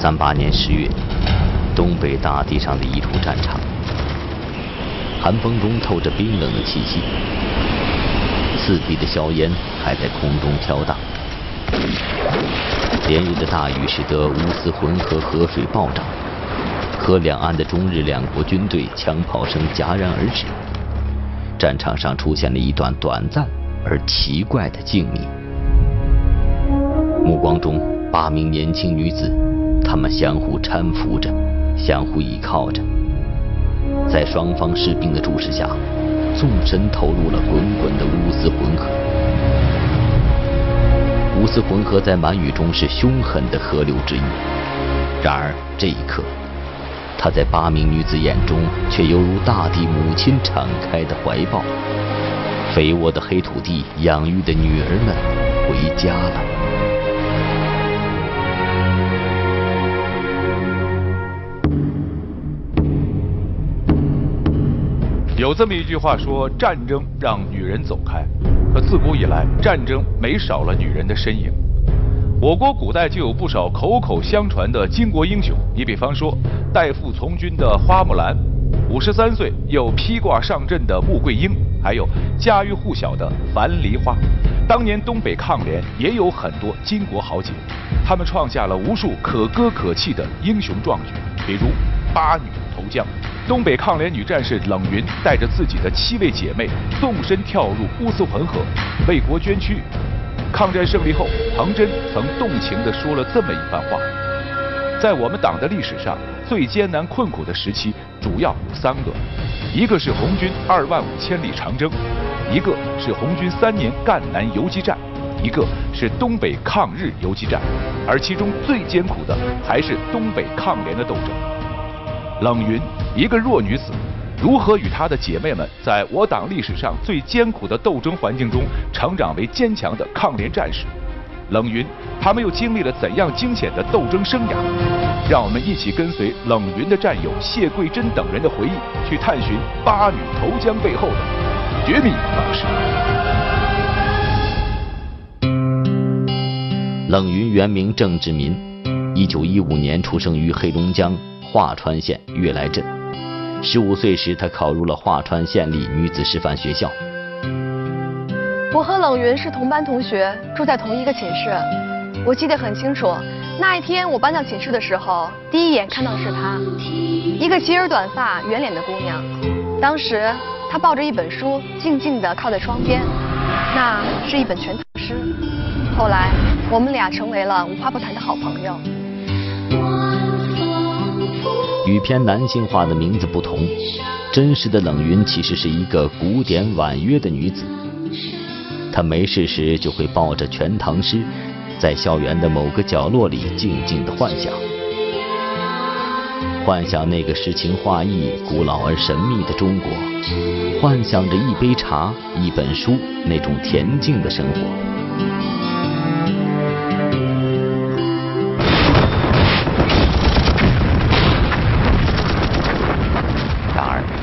三八年十月东北大地上的一处战场，寒风中透着冰冷的气息，刺鼻的硝烟还在空中飘荡。连日的大雨使得乌斯浑河河水暴涨，河两岸的中日两国军队枪炮声戛然而止，战场上出现了一段短暂而奇怪的静谧。目光中。八名年轻女子，他们相互搀扶着，相互依靠着，在双方士兵的注视下，纵身投入了滚滚的乌斯浑河。乌斯浑河在满语中是凶狠的河流之一，然而这一刻，它在八名女子眼中却犹如大地母亲敞开的怀抱。肥沃的黑土地养育的女儿们回家了。有这么一句话说，战争让女人走开。可自古以来，战争没少了女人的身影。我国古代就有不少口口相传的巾帼英雄。你比方说，代父从军的花木兰，五十三岁又披挂上阵的穆桂英，还有家喻户晓的樊梨花。当年东北抗联也有很多巾帼豪杰，他们创下了无数可歌可泣的英雄壮举，比如八女投江。东北抗联女战士冷云带着自己的七位姐妹纵身跳入乌斯浑河，为国捐躯。抗战胜利后，彭真曾动情地说了这么一番话：在我们党的历史上，最艰难困苦的时期主要有三个，一个是红军二万五千里长征，一个是红军三年赣南游击战，一个是东北抗日游击战，而其中最艰苦的还是东北抗联的斗争。冷云，一个弱女子，如何与她的姐妹们在我党历史上最艰苦的斗争环境中成长为坚强的抗联战士？冷云，他们又经历了怎样惊险的斗争生涯？让我们一起跟随冷云的战友谢桂珍等人的回忆，去探寻八女投江背后的绝密往事。冷云原名郑志民，一九一五年出生于黑龙江。桦川县悦来镇，十五岁时，他考入了桦川县立女子师范学校。我和冷云是同班同学，住在同一个寝室。我记得很清楚，那一天我搬到寝室的时候，第一眼看到的是她，一个齐耳短发、圆脸的姑娘。当时她抱着一本书，静静地靠在窗边，那是一本全唐诗。后来我们俩成为了无话不谈的好朋友。与偏男性化的名字不同，真实的冷云其实是一个古典婉约的女子。她没事时就会抱着《全唐诗》，在校园的某个角落里静静的幻想，幻想那个诗情画意、古老而神秘的中国，幻想着一杯茶、一本书那种恬静的生活。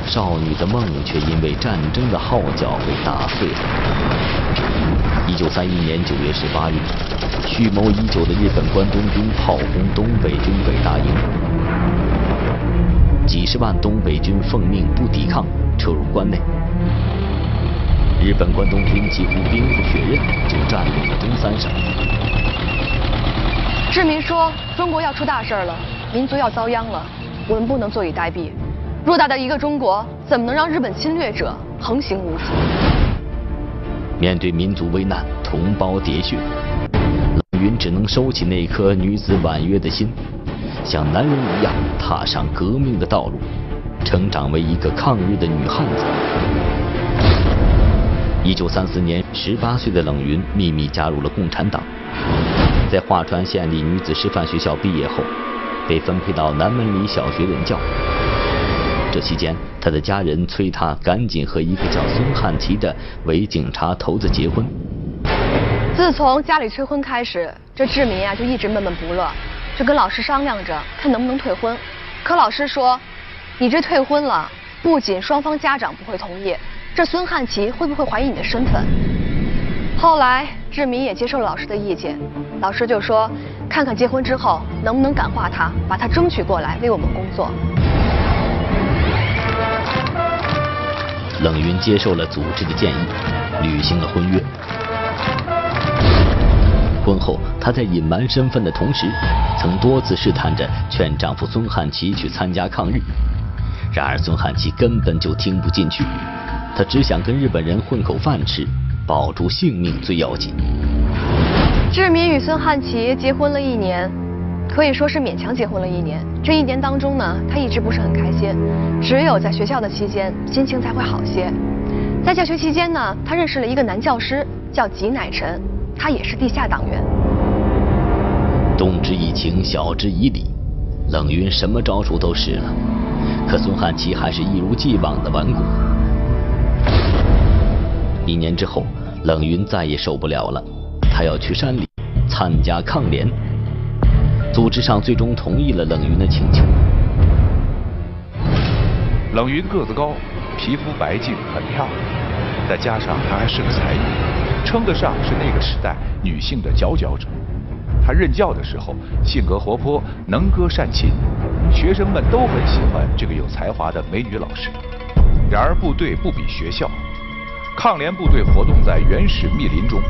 少女的梦却因为战争的号角被打碎了。一九三一年九月十八日，蓄谋已久的日本关东军炮轰东北军北大营，几十万东北军奉命不抵抗撤入关内。日本关东军几乎兵不血刃就占领了东三省。志明说：“中国要出大事了，民族要遭殃了，我们不能坐以待毙。”偌大的一个中国，怎么能让日本侵略者横行无阻？面对民族危难、同胞喋血，冷云只能收起那颗女子婉约的心，像男人一样踏上革命的道路，成长为一个抗日的女汉子。一九三四年，十八岁的冷云秘密加入了共产党，在桦川县立女子师范学校毕业后，被分配到南门里小学任教。这期间，他的家人催他赶紧和一个叫孙汉奇的伪警察头子结婚。自从家里催婚开始，这志明啊就一直闷闷不乐，就跟老师商量着看能不能退婚。可老师说，你这退婚了，不仅双方家长不会同意，这孙汉奇会不会怀疑你的身份？后来志明也接受了老师的意见，老师就说，看看结婚之后能不能感化他，把他争取过来为我们工作。冷云接受了组织的建议，履行了婚约。婚后，她在隐瞒身份的同时，曾多次试探着劝丈夫孙汉奇去参加抗日。然而孙汉奇根本就听不进去，他只想跟日本人混口饭吃，保住性命最要紧。志敏与孙汉奇结婚了一年，可以说是勉强结婚了一年。这一年当中呢，他一直不是很开心，只有在学校的期间，心情才会好些。在教学期间呢，他认识了一个男教师，叫吉乃臣，他也是地下党员。动之以情，晓之以理，冷云什么招数都使了。可孙汉奇还是一如既往的顽固。一年之后，冷云再也受不了了，他要去山里参加抗联。组织上最终同意了冷云的请求。冷云个子高，皮肤白净，很漂亮，再加上她还是个才女，称得上是那个时代女性的佼佼者。她任教的时候，性格活泼，能歌善琴。学生们都很喜欢这个有才华的美女老师。然而部队不比学校，抗联部队活动在原始密林中，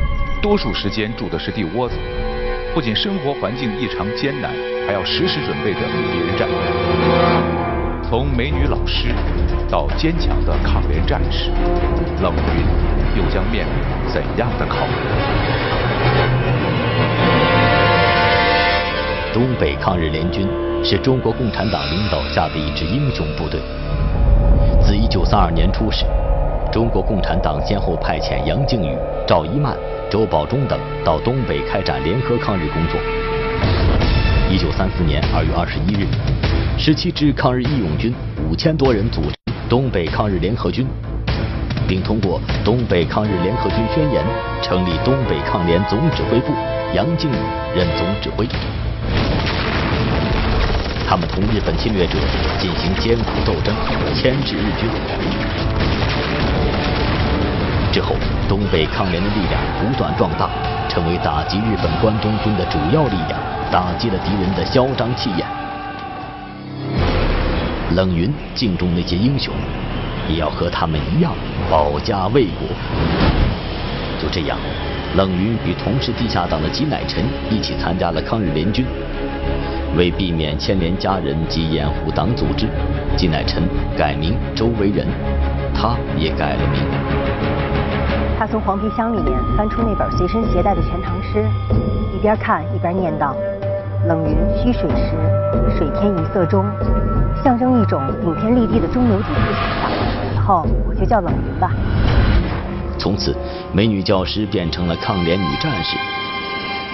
多数时间住的是地窝子，不仅生活环境异常艰难，还要时时准备着与敌人战斗。从美女老师到坚强的抗联战士，冷云又将面临怎样的考验？东北抗日联军。是中国共产党领导下的一支英雄部队。自1932年初始，中国共产党先后派遣杨靖宇、赵一曼、周保中等到东北开展联合抗日工作。1934年2月21日，17支抗日义勇军五千多人组成东北抗日联合军，并通过《东北抗日联合军宣言》成立东北抗联总指挥部，杨靖宇任总指挥。他们同日本侵略者进行艰苦斗争，牵制日军。之后，东北抗联的力量不断壮大，成为打击日本关东军的主要力量，打击了敌人的嚣张气焰。冷云敬重那些英雄，也要和他们一样保家卫国。就这样，冷云与同是地下党的吉乃臣一起参加了抗日联军。为避免牵连家人及掩护党组织，金乃臣改名周维仁，他也改了名。他从黄皮箱里面翻出那本随身携带的全唐诗，一边看一边念道：“冷云虚水时，水天一色中，象征一种顶天立地的中流砥柱形象。以后我就叫冷云吧。”从此，美女教师变成了抗联女战士。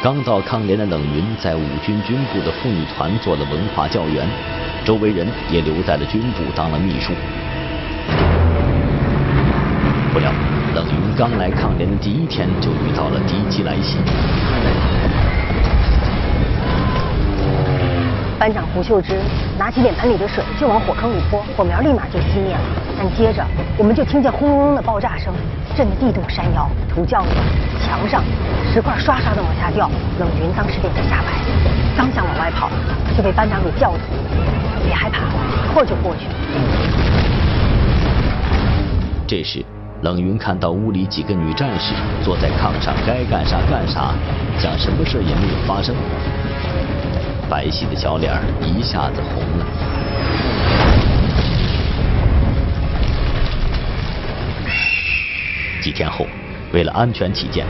刚到抗联的冷云，在五军军部的妇女团做了文化教员，周围人也留在了军部当了秘书。不料，刚来抗联的第一天就遇到了敌机来袭。班长胡秀芝拿起脸盆里的水就往火坑里泼，火苗立马就熄灭了。但接着，我们就听见轰隆隆的爆炸声，震得地动山摇，土叫响，墙上石块刷刷的往下掉。冷云当时脸色吓白，刚想往外跑，就被班长给叫住：“别害怕，一会儿就过去。”这时，冷云看到屋里几个女战士坐在炕上，该干啥干啥，像什么事也没有发生。白皙的小脸一下子红了。几天后，为了安全起见，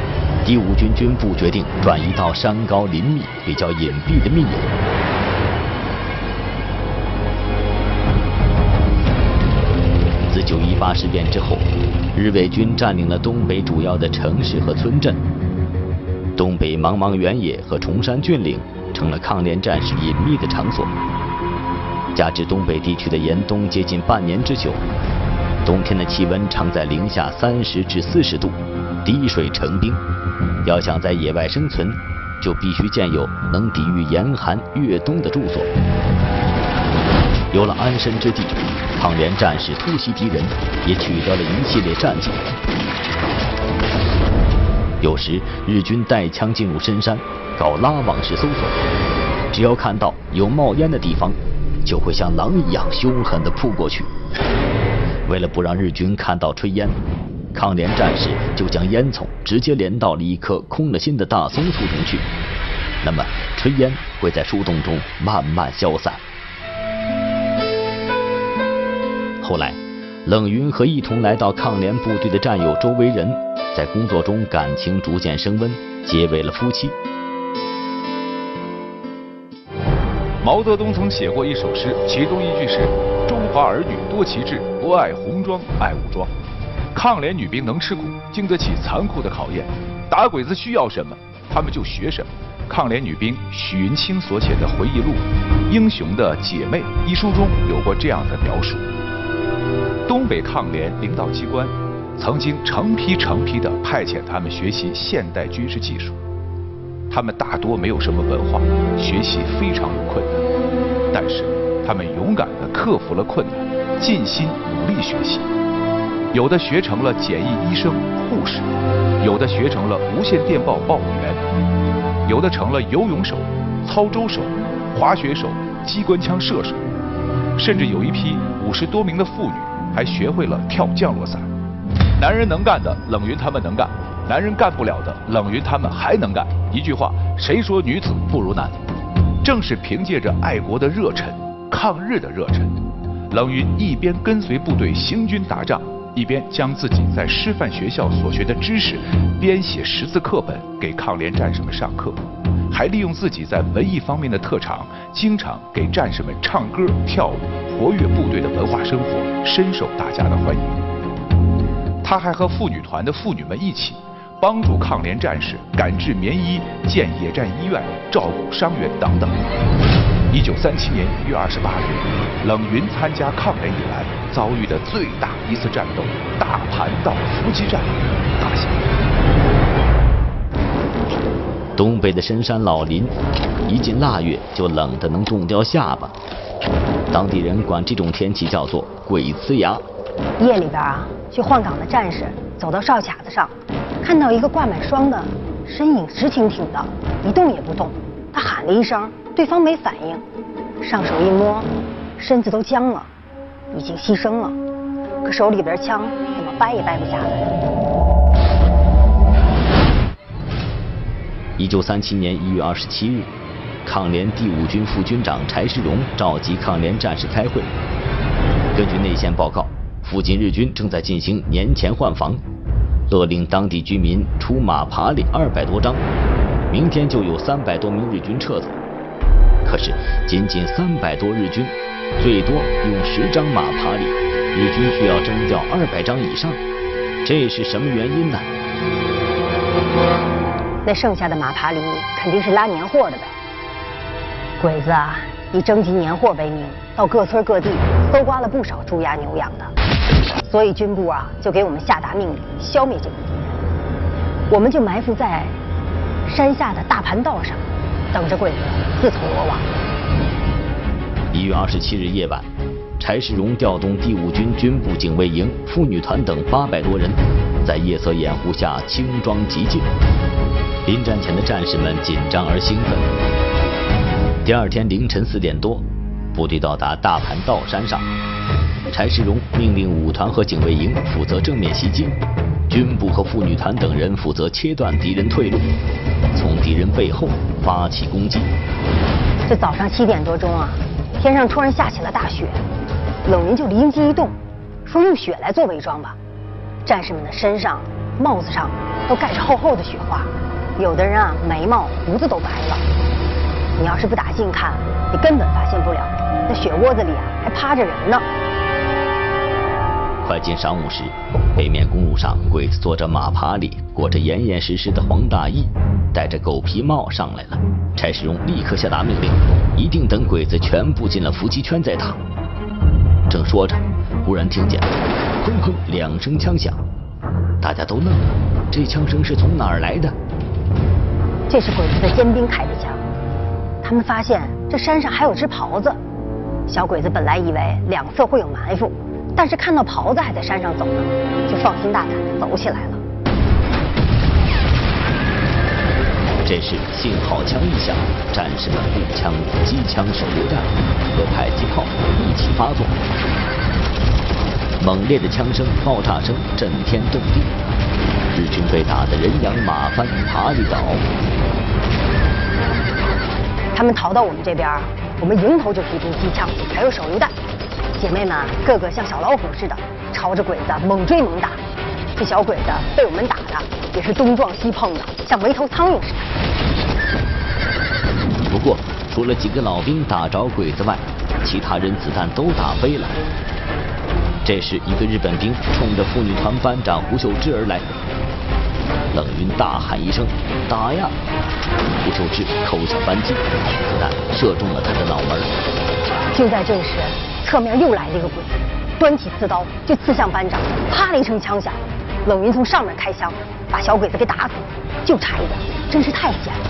第五军军部决定转移到山高林密、比较隐蔽的密营。八事变之后，日伪军占领了东北主要的城市和村镇，东北茫茫原野和崇山峻岭。成了抗联战士隐秘的场所。加之东北地区的严冬接近半年之久，冬天的气温常在零下三十至四十度，滴水成冰。要想在野外生存，就必须建有能抵御严寒越冬的住所。有了安身之地，抗联战士突袭敌人，也取得了一系列战绩。有时日军带枪进入深山，搞拉网式搜索，只要看到有冒烟的地方，就会像狼一样凶狠地扑过去。为了不让日军看到炊烟，抗联战士就将烟囱直接连到了一棵空了心的大松树中去，那么炊烟会在树洞中慢慢消散。后来，冷云和一同来到抗联部队的战友周维仁，在工作中感情逐渐升温，结为了夫妻。毛泽东曾写过一首诗，其中一句是“中华儿女多奇志，不爱红装爱武装”。抗联女兵能吃苦，经得起残酷的考验。打鬼子需要什么，他们就学什么。抗联女兵许云清所写的回忆录《英雄的姐妹》一书中有过这样的描述。东北抗联领导机关曾经成批成批地派遣他们学习现代军事技术，他们大多没有什么文化，学习非常有困难，但是他们勇敢地克服了困难，尽心努力学习，有的学成了简易医生、护士，有的学成了无线电报报务员，有的成了游泳手、操舟手、滑雪手、机关枪射手，甚至有一批五十多名的妇女。还学会了跳降落伞。男人能干的，冷云他们能干；男人干不了的，冷云他们还能干。一句话，谁说女子不如男？正是凭借着爱国的热忱、抗日的热忱，冷云一边跟随部队行军打仗，一边将自己在师范学校所学的知识编写识字课本给抗联战士们上课，还利用自己在文艺方面的特长，经常给战士们唱歌跳舞。活跃部队的文化生活，深受大家的欢迎。他还和妇女团的妇女们一起，帮助抗联战士赶制棉衣、建野战医院、照顾伤员等等。一九三七年一月二十八日，冷云参加抗联以来遭遇的最大一次战斗——大盘道伏击战，打响。东北的深山老林，一进腊月就冷得能冻掉下巴。当地人管这种天气叫做“鬼呲牙”。夜里边啊，去换岗的战士走到哨卡子上，看到一个挂满霜的身影，直挺挺的，一动也不动。他喊了一声，对方没反应，上手一摸，身子都僵了，已经牺牲了。可手里边枪怎么掰也掰不下来。一九三七年一月二十七日。抗联第五军副军长柴世荣召集抗联战士开会。根据内线报告，附近日军正在进行年前换防，勒令当地居民出马爬犁二百多张，明天就有三百多名日军撤走。可是仅仅三百多日军，最多用十张马爬犁，日军需要征调二百张以上，这是什么原因呢？那剩下的马爬犁肯定是拉年货的呗。鬼子啊，以征集年货为名，到各村各地搜刮了不少猪鸭牛羊的，所以军部啊就给我们下达命令，消灭这个敌人。我们就埋伏在山下的大盘道上，等着鬼子自投罗网。一月二十七日夜晚，柴世荣调动第五军军部警卫营、妇女团等八百多人，在夜色掩护下轻装急进。临战前的战士们紧张而兴奋。第二天凌晨四点多，部队到达大盘道山上。柴世荣命令五团和警卫营负责正面袭击，军部和妇女团等人负责切断敌人退路，从敌人背后发起攻击。这早上七点多钟啊，天上突然下起了大雪，冷云就灵机一动，说用雪来做伪装吧。战士们的身上、帽子上都盖着厚厚的雪花，有的人啊眉毛、胡子都白了。你要是不打近看，你根本发现不了，那雪窝子里啊还趴着人呢。快进晌午时，北面公路上，鬼子坐着马爬犁，裹着严严实实的黄大衣，戴着狗皮帽上来了。柴世荣立刻下达命令，一定等鬼子全部进了伏击圈再打。正说着，忽然听见砰砰两声枪响，大家都愣了，这枪声是从哪儿来的？这是鬼子的尖兵开的枪。他们发现这山上还有只狍子，小鬼子本来以为两侧会有埋伏，但是看到狍子还在山上走呢，就放心大胆的走起来了。这时信号枪一响，战士们步枪、机枪、手榴弹和迫击炮一起发作，猛烈的枪声、爆炸声震天动地，日军被打得人仰马翻、爬里倒。他们逃到我们这边，我们迎头就提出机枪，还有手榴弹。姐妹们个个像小老虎似的，朝着鬼子猛追猛打。这小鬼子被我们打的也是东撞西碰的，像没头苍蝇似的。不过，除了几个老兵打着鬼子外，其他人子弹都打飞了。这时，一个日本兵冲着妇女团班长胡秀芝而来，冷云大喊一声：“打呀！”胡秀芝扣下扳机，子弹射中了他的脑门。就在这时，侧面又来了一个鬼子，端起刺刀就刺向班长，啪的一声枪响。冷云从上面开枪，把小鬼子给打死，就差一点，真是太险了。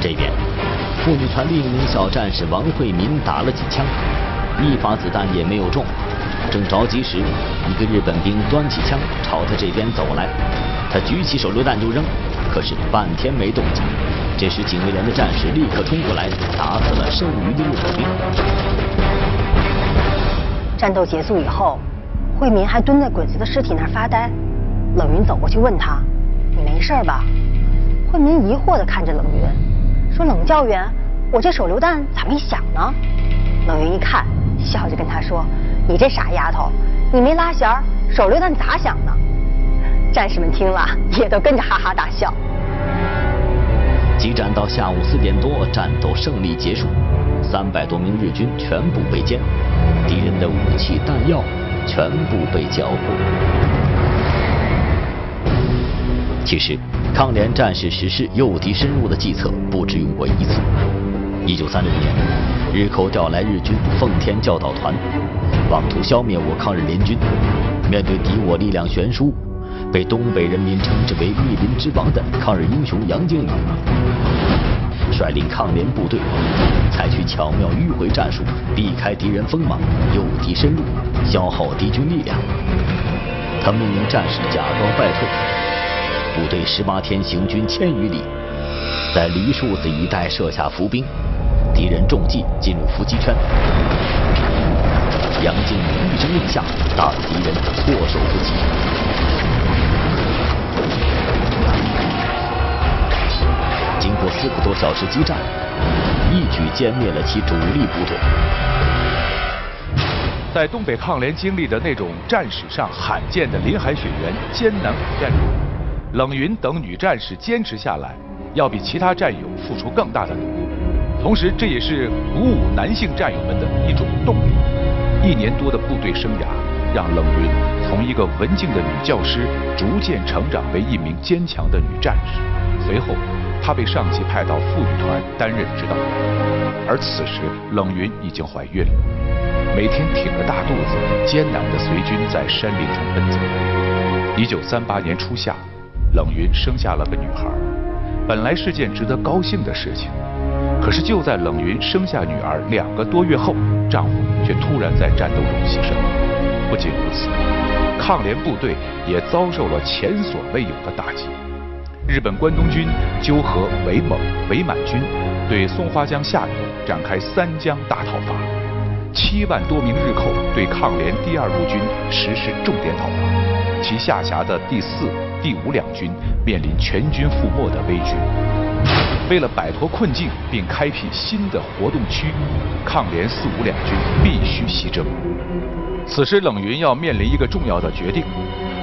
这边，妇女团另一名小战士王慧民打了几枪，一发子弹也没有中。正着急时，一个日本兵端起枪朝他这边走来，他举起手榴弹就扔，可是半天没动静。这时，警卫连的战士立刻冲过来，打死了剩余的日本兵。战斗结束以后。惠民还蹲在鬼子的尸体那儿发呆，冷云走过去问他：“你没事吧？”惠民疑惑地看着冷云，说：“冷教员，我这手榴弹咋没响呢？”冷云一看，笑着跟他说：“你这傻丫头，你没拉弦，手榴弹咋响呢？”战士们听了也都跟着哈哈大笑。激战到下午四点多，战斗胜利结束，三百多名日军全部被歼，敌人的武器弹药。全部被缴获。其实，抗联战士实施诱敌深入的计策不止用过一次。一九三六年，日寇调来日军奉天教导团，妄图消灭我抗日联军。面对敌我力量悬殊，被东北人民称之为“密林之王”的抗日英雄杨靖宇。率领抗联部队，采取巧妙迂回战术，避开敌人锋芒，诱敌深入，消耗敌军力量。他命令战士假装败退，部队十八天行军千余里，在梨树子一带设下伏兵，敌人中计进入伏击圈。杨靖宇一声令下，大敌人措手不及。经过四个多小时激战，一举歼灭了其主力部队。在东北抗联经历的那种战史上罕见的林海雪原艰难苦战中，冷云等女战士坚持下来，要比其他战友付出更大的努力。同时，这也是鼓舞男性战友们的一种动力。一年多的部队生涯，让冷云从一个文静的女教师，逐渐成长为一名坚强的女战士。随后。她被上级派到妇女团担任指导员，而此时冷云已经怀孕了，每天挺着大肚子，艰难地随军在山林中奔走。一九三八年初夏，冷云生下了个女孩，本来是件值得高兴的事情。可是就在冷云生下女儿两个多月后，丈夫却突然在战斗中牺牲。不仅如此，抗联部队也遭受了前所未有的打击。日本关东军纠合伪蒙、伪满军，对松花江下游展开三江大讨伐。七万多名日寇对抗联第二路军实施重点讨伐，其下辖的第四、第五两军面临全军覆没的危局。为了摆脱困境并开辟新的活动区，抗联四五两军必须西征。此时，冷云要面临一个重要的决定。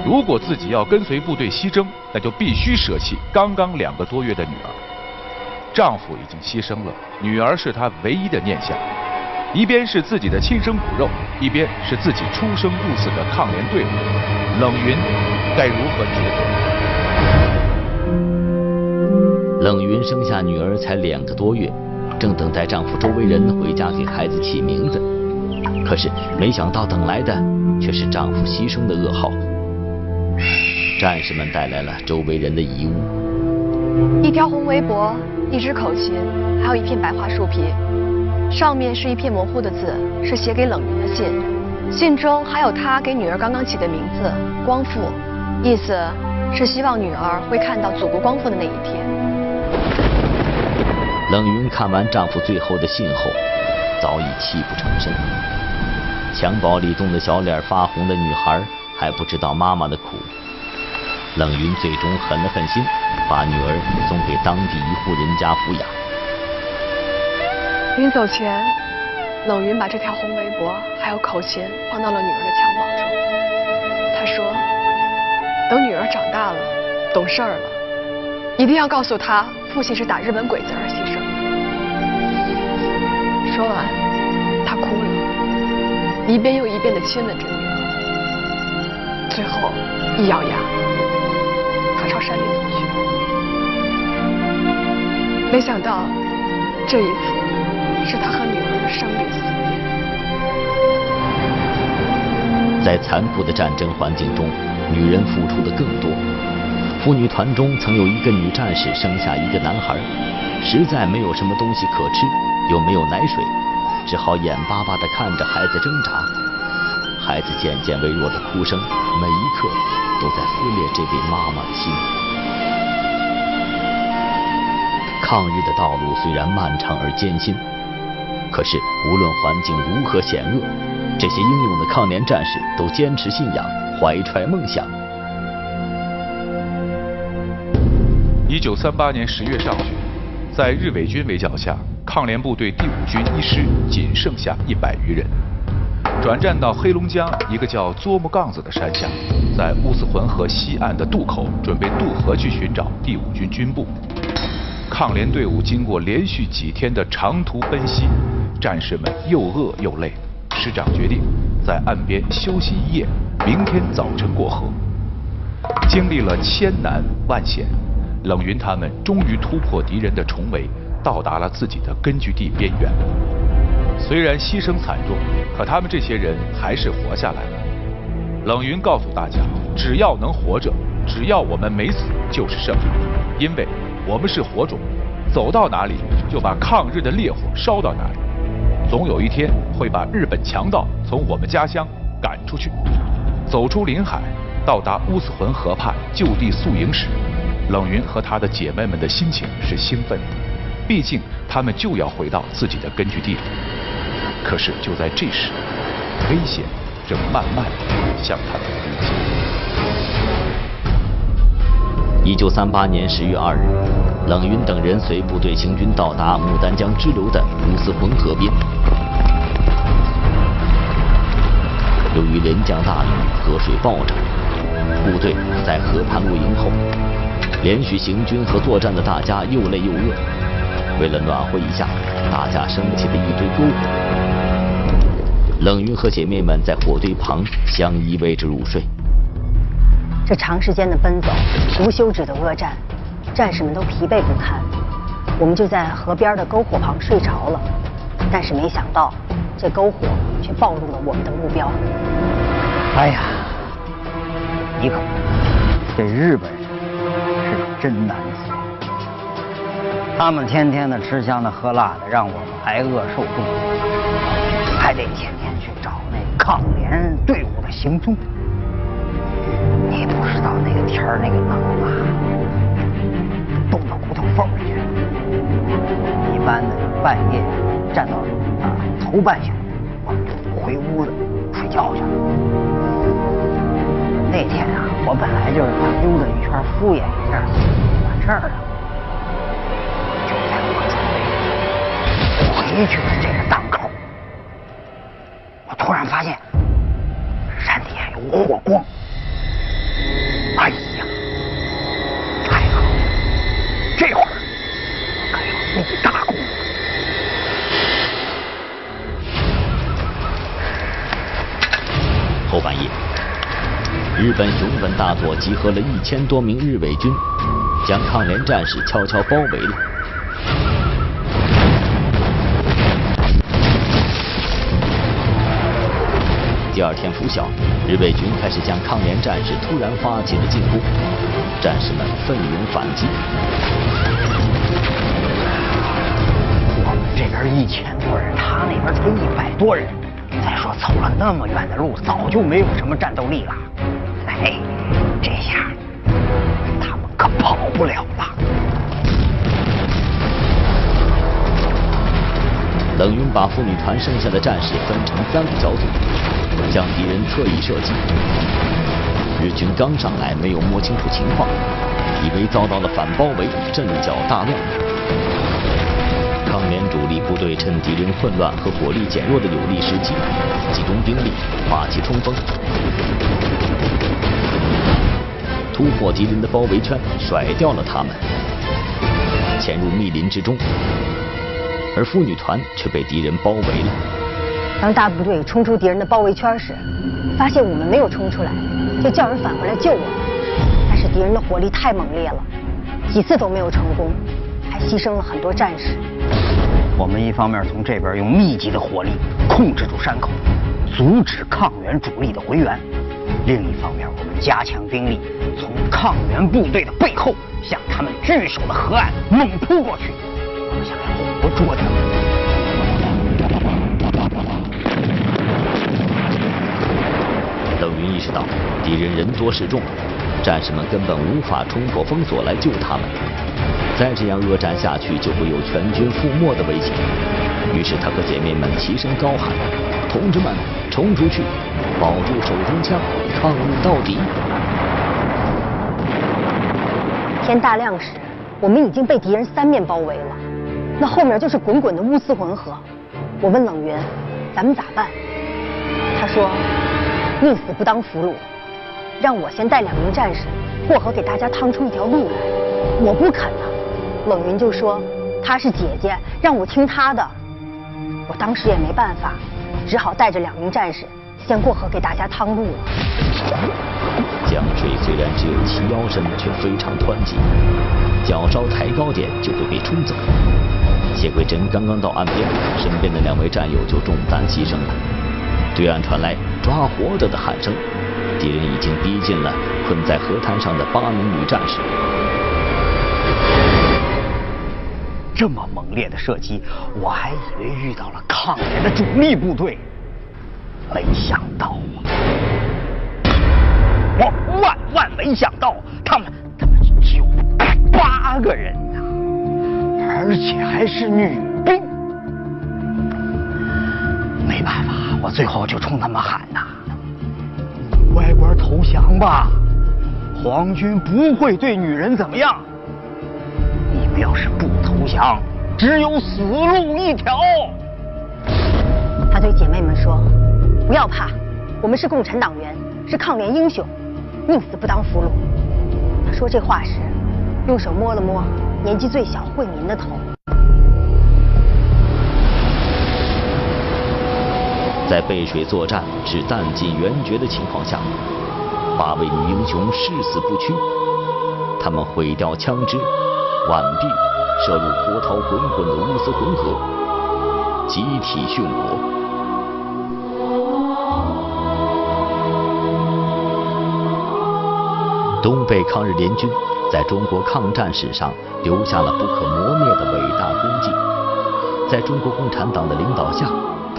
如果自己要跟随部队西征，那就必须舍弃刚刚两个多月的女儿。丈夫已经牺牲了，女儿是她唯一的念想。一边是自己的亲生骨肉，一边是自己出生入死的抗联队伍。冷云该如何抉择？冷云生下女儿才两个多月，正等待丈夫周围人回家给孩子起名字，可是没想到等来的却是丈夫牺牲的噩耗。战士们带来了周围人的遗物：一条红围脖，一支口琴，还有一片白桦树皮。上面是一片模糊的字，是写给冷云的信。信中还有他给女儿刚刚起的名字“光复”，意思是希望女儿会看到祖国光复的那一天。冷云看完丈夫最后的信后，早已泣不成声。襁褓里冻得小脸发红的女孩还不知道妈妈的苦。冷云最终狠了狠心，把女儿送给当地一户人家抚养。临走前，冷云把这条红围脖还有口琴放到了女儿的襁褓中。他说：“等女儿长大了，懂事儿了，一定要告诉他，父亲是打日本鬼子而牺牲的。”说完，他哭了，一遍又一遍地亲吻着女儿，最后一咬牙，他朝山里走去。没想到，这一次是他和女儿的生离死别。在残酷的战争环境中，女人付出的更多。妇女团中曾有一个女战士生下一个男孩，实在没有什么东西可吃，又没有奶水，只好眼巴巴地看着孩子挣扎。孩子渐渐微弱的哭声，每一刻都在撕裂这位妈妈的心。抗日的道路虽然漫长而艰辛，可是无论环境如何险恶，这些英勇的抗联战士都坚持信仰，怀揣梦想。九三八年十月上旬，在日伪军围剿下，抗联部队第五军一师仅剩下一百余人，转战到黑龙江一个叫作木杠子的山下，在乌斯浑河西岸的渡口准备渡河去寻找第五军军部。抗联队伍经过连续几天的长途奔袭，战士们又饿又累，师长决定在岸边休息一夜，明天早晨过河。经历了千难万险，冷云他们终于突破敌人的重围，到达了自己的根据地边缘。虽然牺牲惨重，可他们这些人还是活下来了。冷云告诉大家，只要能活着，只要我们没死，就是胜利，因为。我们是火种，走到哪里就把抗日的烈火烧到哪里。总有一天会把日本强盗从我们家乡赶出去。走出临海，到达乌斯浑河畔就地宿营时，冷云和她的姐妹们的心情是兴奋的，毕竟他们就要回到自己的根据地了。可是就在这时，危险正慢慢向他们逼近。一九三八年十月二日，冷云等人随部队行军到达牡丹江支流的乌斯浑河边。由于连降大雨，河水暴涨，部队在河畔露营后，连续行军和作战的大家又累又饿。为了暖和一下，大家升起了一堆篝火。冷云和姐妹们在火堆旁相依偎着入睡。这长时间的奔走，无休止的恶战，战士们都疲惫不堪。我们就在河边的篝火旁睡着了，但是没想到，这篝火却暴露了我们的目标。哎呀，一个，这日本人是真难死。他们天天的吃香的喝辣的，让我们挨饿受冻，还得天天去找那抗联队伍的行踪。你不知道那个天儿那个冷啊，冻到骨头缝里去。一般的半夜站到啊头半宿，我们就回屋子睡觉去了。那天啊，我本来就是想溜达一圈敷衍一下，完事儿了。就在我准备回去的这个档口，我突然发现山底下有火光。日本熊本大佐集合了一千多名日伪军，将抗联战士悄悄包围了。第二天拂晓，日伪军开始向抗联战士突然发起了进攻，战士们奋勇反击。我们这边一千多人，他那边才一百多人。再说走了那么远的路，早就没有什么战斗力了。哎，这下他们可跑不了了。冷云把妇女团剩下的战士分成三个小组，向敌人侧翼射击。日军刚上来，没有摸清楚情况，以为遭到了反包围，阵脚大乱。抗联主力部队趁敌人混乱和火力减弱的有利时机，集中兵力，发起冲锋，突破敌人的包围圈，甩掉了他们，潜入密林之中。而妇女团却被敌人包围了。当大部队冲出敌人的包围圈时，发现我们没有冲出来，就叫人返回来救我们。但是敌人的火力太猛烈了，几次都没有成功，还牺牲了很多战士。我们一方面从这边用密集的火力控制住山口，阻止抗援主力的回援；另一方面，我们加强兵力，从抗援部队的背后向他们据守的河岸猛扑过去。我们想要活捉他们。冷云意识到敌人人多势众，战士们根本无法冲破封锁来救他们。再这样恶战下去，就会有全军覆没的危险。于是他和姐妹们齐声高喊：“同志们，冲出去，保住手中枪，抗日到底！”天大亮时，我们已经被敌人三面包围了，那后面就是滚滚的乌斯浑河。我问冷云：“咱们咋办？”他说：“宁死不当俘虏，让我先带两名战士过河，给大家趟出一条路来。”我不肯呐。冷云就说：“她是姐姐，让我听她的。”我当时也没办法，只好带着两名战士先过河给大家趟路了。江水虽然只有齐腰深，却非常湍急，脚稍抬高点就会被冲走。谢桂珍刚刚到岸边，身边的两位战友就中弹牺牲了。对岸传来“抓活着”的喊声，敌人已经逼近了困在河滩上的八名女战士。这么猛烈的射击，我还以为遇到了抗联的主力部队，没想到啊！我万万没想到，他们他们只有八个人呐，而且还是女兵。没办法，我最后就冲他们喊呐：“乖乖投降吧，皇军不会对女人怎么样。你们要是不……”投降，只有死路一条。他对姐妹们说：“不要怕，我们是共产党员，是抗联英雄，宁死不当俘虏。”他说这话时，用手摸了摸年纪最小惠民的头。在背水作战、是弹尽援绝的情况下，八位女英雄誓死不屈。他们毁掉枪支、挽臂。射入波涛滚滚的乌斯浑河，集体殉国。东北抗日联军在中国抗战史上留下了不可磨灭的伟大功绩。在中国共产党的领导下，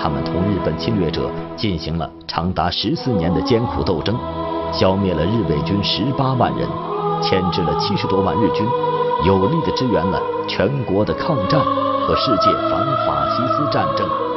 他们同日本侵略者进行了长达十四年的艰苦斗争，消灭了日伪军十八万人，牵制了七十多万日军。有力的支援了全国的抗战和世界反法西斯战争。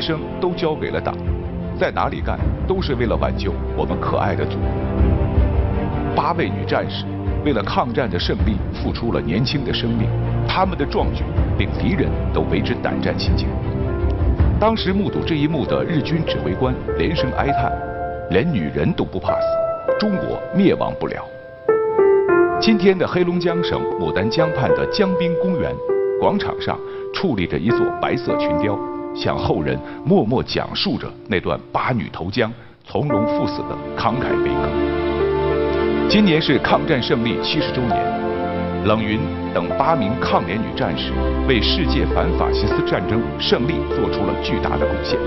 生都交给了党，在哪里干都是为了挽救我们可爱的祖国。八位女战士为了抗战的胜利付出了年轻的生命，他们的壮举令敌人都为之胆战心惊。当时目睹这一幕的日军指挥官连声哀叹：“连女人都不怕死，中国灭亡不了。”今天的黑龙江省牡丹江畔的江滨公园广场上，矗立着一座白色群雕，向后人默默讲述着那段八女投江、从容赴死的慷慨悲歌。今年是抗战胜利七十周年。冷云等八名抗联女战士为世界反法西斯战争胜利做出了巨大的贡献。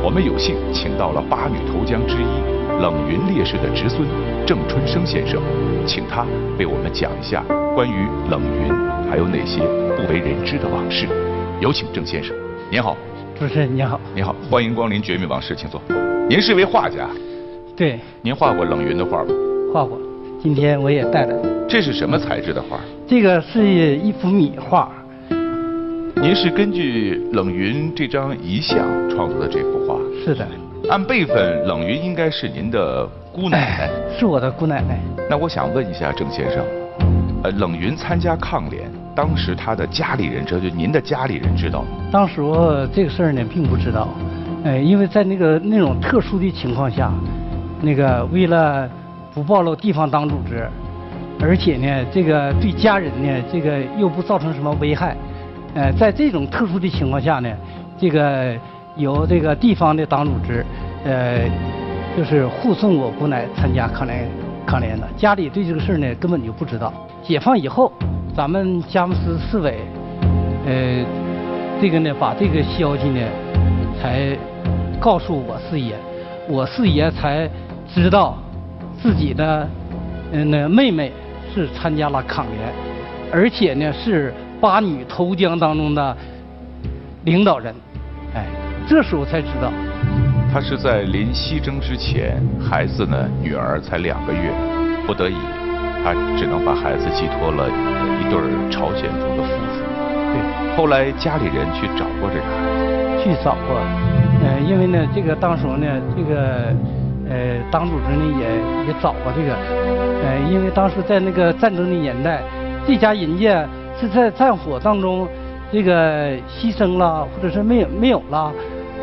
我们有幸请到了八女投江之一冷云烈士的侄孙郑春生先生，请他为我们讲一下关于冷云还有哪些不为人知的往事。有请郑先生，您好。主持人你好。您好，欢迎光临《绝密往事》，请坐。您是一位画家。对。您画过冷云的画吗？画过。今天我也带了，这是什么材质的画？这个是一幅米画。您是根据冷云这张遗像创作的这幅画？是的。按辈分，冷云应该是您的姑奶奶。是我的姑奶奶。那我想问一下郑先生，呃，冷云参加抗联，当时他的家里人，这就您的家里人知道吗？当时这个事儿呢，并不知道，呃，因为在那个那种特殊的情况下，那个为了。不暴露地方党组织，而且呢，这个对家人呢，这个又不造成什么危害。呃，在这种特殊的情况下呢，这个由这个地方的党组织，呃，就是护送我姑奶参加抗联抗联的。家里对这个事儿呢，根本就不知道。解放以后，咱们佳木斯市委，呃，这个呢，把这个消息呢，才告诉我四爷，我四爷才知道。自己的嗯那妹妹是参加了抗联，而且呢是八女投江当中的领导人，哎，这时候才知道。他是在临西征之前，孩子呢女儿才两个月，不得已，他只能把孩子寄托了一对朝鲜族的夫妇。对。后来家里人去找过这个孩子。去找过，呃，因为呢这个当时呢这个。呃，党组织呢也也找过这个，呃，因为当时在那个战争的年代，这家人家是在战火当中这个牺牲了，或者是没有没有了，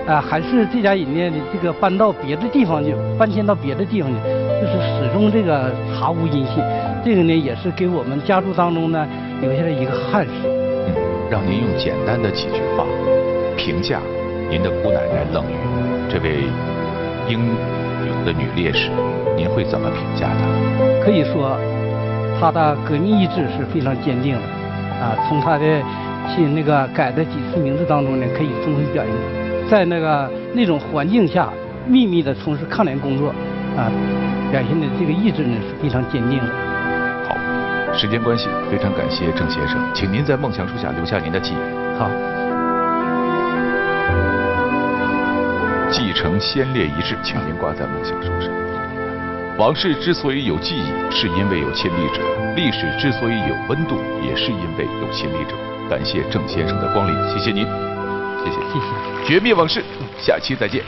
啊，还是这家人家的这个搬到别的地方去，搬迁到别的地方去，就是始终这个查无音信，这个呢也是给我们家族当中呢留下了一个憾事。嗯，让您用简单的几句话评价您的姑奶奶冷云这位英勇。的女烈士，您会怎么评价她？可以说，她的革命意志是非常坚定的，啊，从她的亲那个改的几次名字当中呢，可以充分表现出，在那个那种环境下秘密的从事抗联工作，啊，表现的这个意志呢是非常坚定的。时间关系，非常感谢郑先生，请您在梦想树下留下您的记忆。好。继承先烈遗志，请您挂在梦想树上。往事之所以有记忆，是因为有亲历者；历史之所以有温度，也是因为有亲历者。感谢郑先生的光临，谢谢您，谢谢，谢谢。绝密往事，下期再见。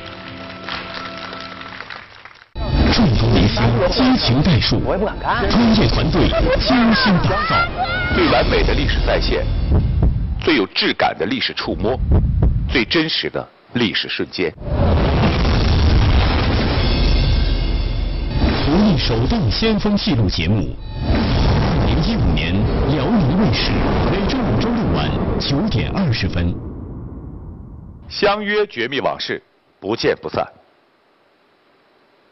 激情代数，我也不敢看。专业团队精心打造，最完美的历史再现，最有质感的历史触摸，最真实的历史瞬间。首档先锋记录节目，二零一五年辽宁卫视每周五、周六晚九点二十分，相约绝密往事，不见不散。